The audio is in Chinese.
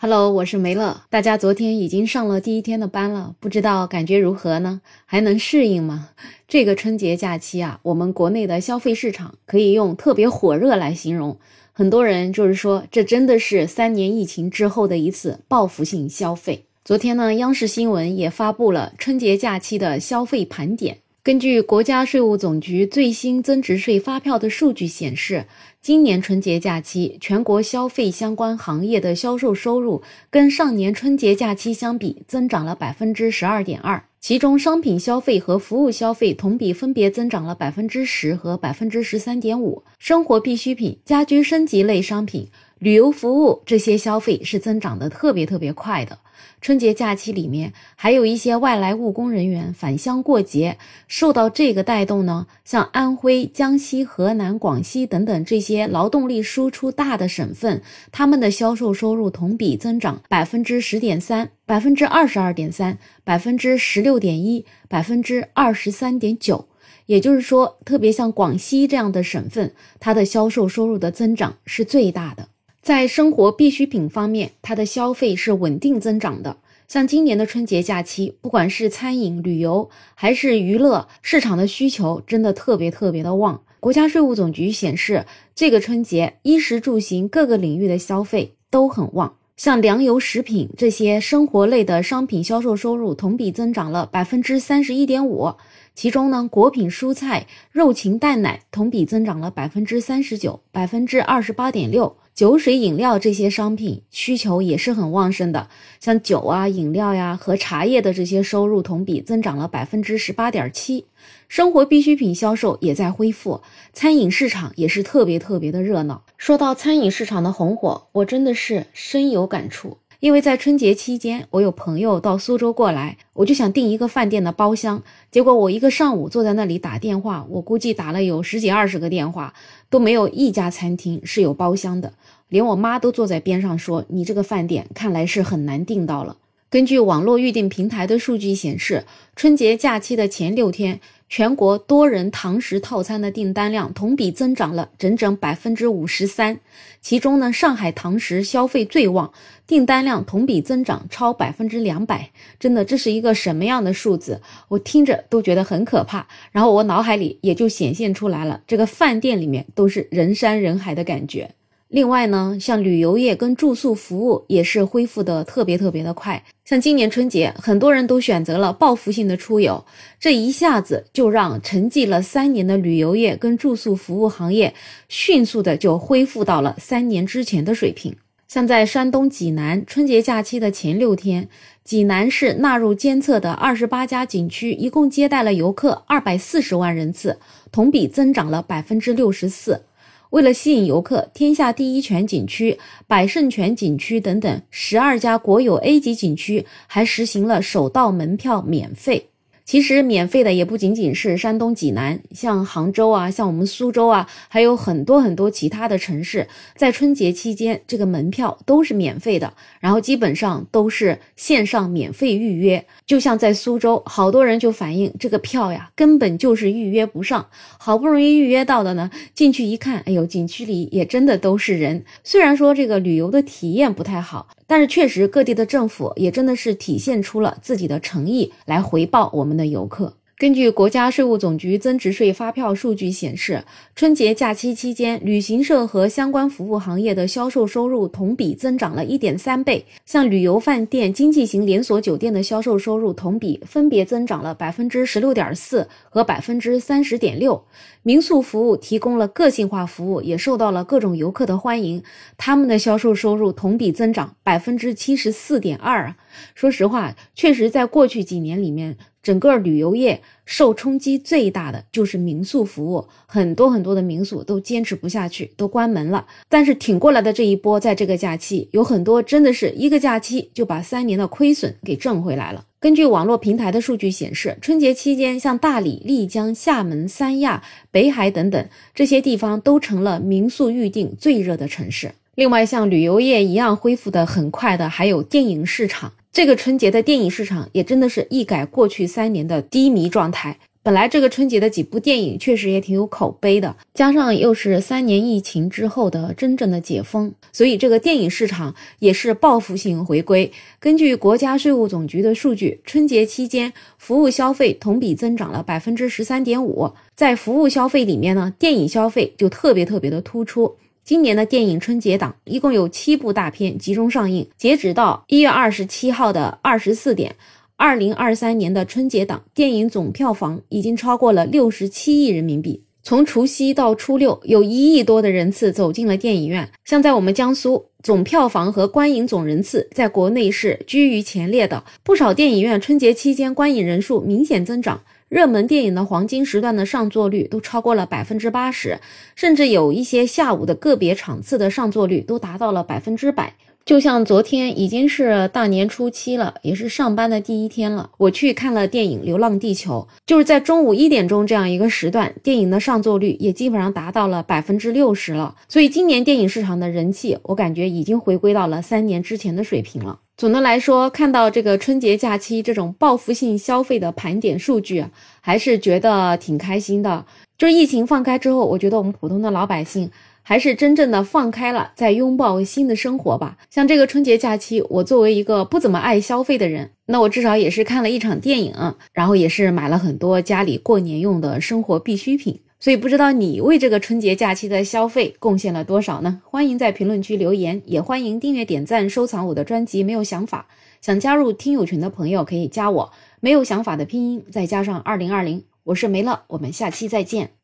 Hello，我是梅乐。大家昨天已经上了第一天的班了，不知道感觉如何呢？还能适应吗？这个春节假期啊，我们国内的消费市场可以用特别火热来形容。很多人就是说，这真的是三年疫情之后的一次报复性消费。昨天呢，央视新闻也发布了春节假期的消费盘点。根据国家税务总局最新增值税发票的数据显示，今年春节假期全国消费相关行业的销售收入跟上年春节假期相比增长了百分之十二点二，其中商品消费和服务消费同比分别增长了百分之十和百分之十三点五，生活必需品、家居升级类商品。旅游服务这些消费是增长的特别特别快的。春节假期里面还有一些外来务工人员返乡过节，受到这个带动呢，像安徽、江西、河南、广西等等这些劳动力输出大的省份，他们的销售收入同比增长百分之十点三、百分之二十二点三、百分之十六点一、百分之二十三点九。也就是说，特别像广西这样的省份，它的销售收入的增长是最大的。在生活必需品方面，它的消费是稳定增长的。像今年的春节假期，不管是餐饮、旅游还是娱乐市场的需求，真的特别特别的旺。国家税务总局显示，这个春节衣食住行各个领域的消费都很旺。像粮油食品这些生活类的商品销售收入同比增长了百分之三十一点五，其中呢，果品、蔬菜、肉禽蛋奶同比增长了百分之三十九、百分之二十八点六。酒水饮料这些商品需求也是很旺盛的，像酒啊、饮料呀和茶叶的这些收入同比增长了百分之十八点七。生活必需品销售也在恢复，餐饮市场也是特别特别的热闹。说到餐饮市场的红火，我真的是深有感触。因为在春节期间，我有朋友到苏州过来，我就想订一个饭店的包厢。结果我一个上午坐在那里打电话，我估计打了有十几二十个电话，都没有一家餐厅是有包厢的。连我妈都坐在边上说：“你这个饭店看来是很难订到了。”根据网络预订平台的数据显示，春节假期的前六天。全国多人堂食套餐的订单量同比增长了整整百分之五十三，其中呢，上海堂食消费最旺，订单量同比增长超百分之两百。真的，这是一个什么样的数字？我听着都觉得很可怕。然后我脑海里也就显现出来了，这个饭店里面都是人山人海的感觉。另外呢，像旅游业跟住宿服务也是恢复的特别特别的快。像今年春节，很多人都选择了报复性的出游，这一下子就让沉寂了三年的旅游业跟住宿服务行业迅速的就恢复到了三年之前的水平。像在山东济南，春节假期的前六天，济南市纳入监测的二十八家景区一共接待了游客二百四十万人次，同比增长了百分之六十四。为了吸引游客，天下第一泉景区、百胜泉景区等等十二家国有 A 级景区还实行了首道门票免费。其实免费的也不仅仅是山东济南，像杭州啊，像我们苏州啊，还有很多很多其他的城市，在春节期间这个门票都是免费的，然后基本上都是线上免费预约。就像在苏州，好多人就反映这个票呀，根本就是预约不上，好不容易预约到的呢，进去一看，哎呦，景区里也真的都是人。虽然说这个旅游的体验不太好。但是确实，各地的政府也真的是体现出了自己的诚意，来回报我们的游客。根据国家税务总局增值税发票数据显示，春节假期期间，旅行社和相关服务行业的销售收入同比增长了一点三倍。像旅游饭店、经济型连锁酒店的销售收入同比分别增长了百分之十六点四和百分之三十点六。民宿服务提供了个性化服务，也受到了各种游客的欢迎，他们的销售收入同比增长百分之七十四点二。说实话，确实在过去几年里面。整个旅游业受冲击最大的就是民宿服务，很多很多的民宿都坚持不下去，都关门了。但是挺过来的这一波，在这个假期，有很多真的是一个假期就把三年的亏损给挣回来了。根据网络平台的数据显示，春节期间，像大理、丽江、厦门、三亚、北海等等这些地方都成了民宿预订最热的城市。另外，像旅游业一样恢复的很快的，还有电影市场。这个春节的电影市场也真的是一改过去三年的低迷状态，本来这个春节的几部电影确实也挺有口碑的，加上又是三年疫情之后的真正的解封，所以这个电影市场也是报复性回归。根据国家税务总局的数据，春节期间服务消费同比增长了百分之十三点五。在服务消费里面呢，电影消费就特别特别的突出。今年的电影春节档一共有七部大片集中上映，截止到一月二十七号的二十四点。二零二三年的春节档电影总票房已经超过了六十七亿人民币。从除夕到初六，有一亿多的人次走进了电影院。像在我们江苏，总票房和观影总人次在国内是居于前列的。不少电影院春节期间观影人数明显增长，热门电影的黄金时段的上座率都超过了百分之八十，甚至有一些下午的个别场次的上座率都达到了百分之百。就像昨天已经是大年初七了，也是上班的第一天了。我去看了电影《流浪地球》，就是在中午一点钟这样一个时段，电影的上座率也基本上达到了百分之六十了。所以今年电影市场的人气，我感觉已经回归到了三年之前的水平了。总的来说，看到这个春节假期这种报复性消费的盘点数据，还是觉得挺开心的。就是疫情放开之后，我觉得我们普通的老百姓。还是真正的放开了，在拥抱新的生活吧。像这个春节假期，我作为一个不怎么爱消费的人，那我至少也是看了一场电影，然后也是买了很多家里过年用的生活必需品。所以不知道你为这个春节假期的消费贡献了多少呢？欢迎在评论区留言，也欢迎订阅、点赞、收藏我的专辑。没有想法，想加入听友群的朋友可以加我。没有想法的拼音再加上二零二零，我是梅乐，我们下期再见。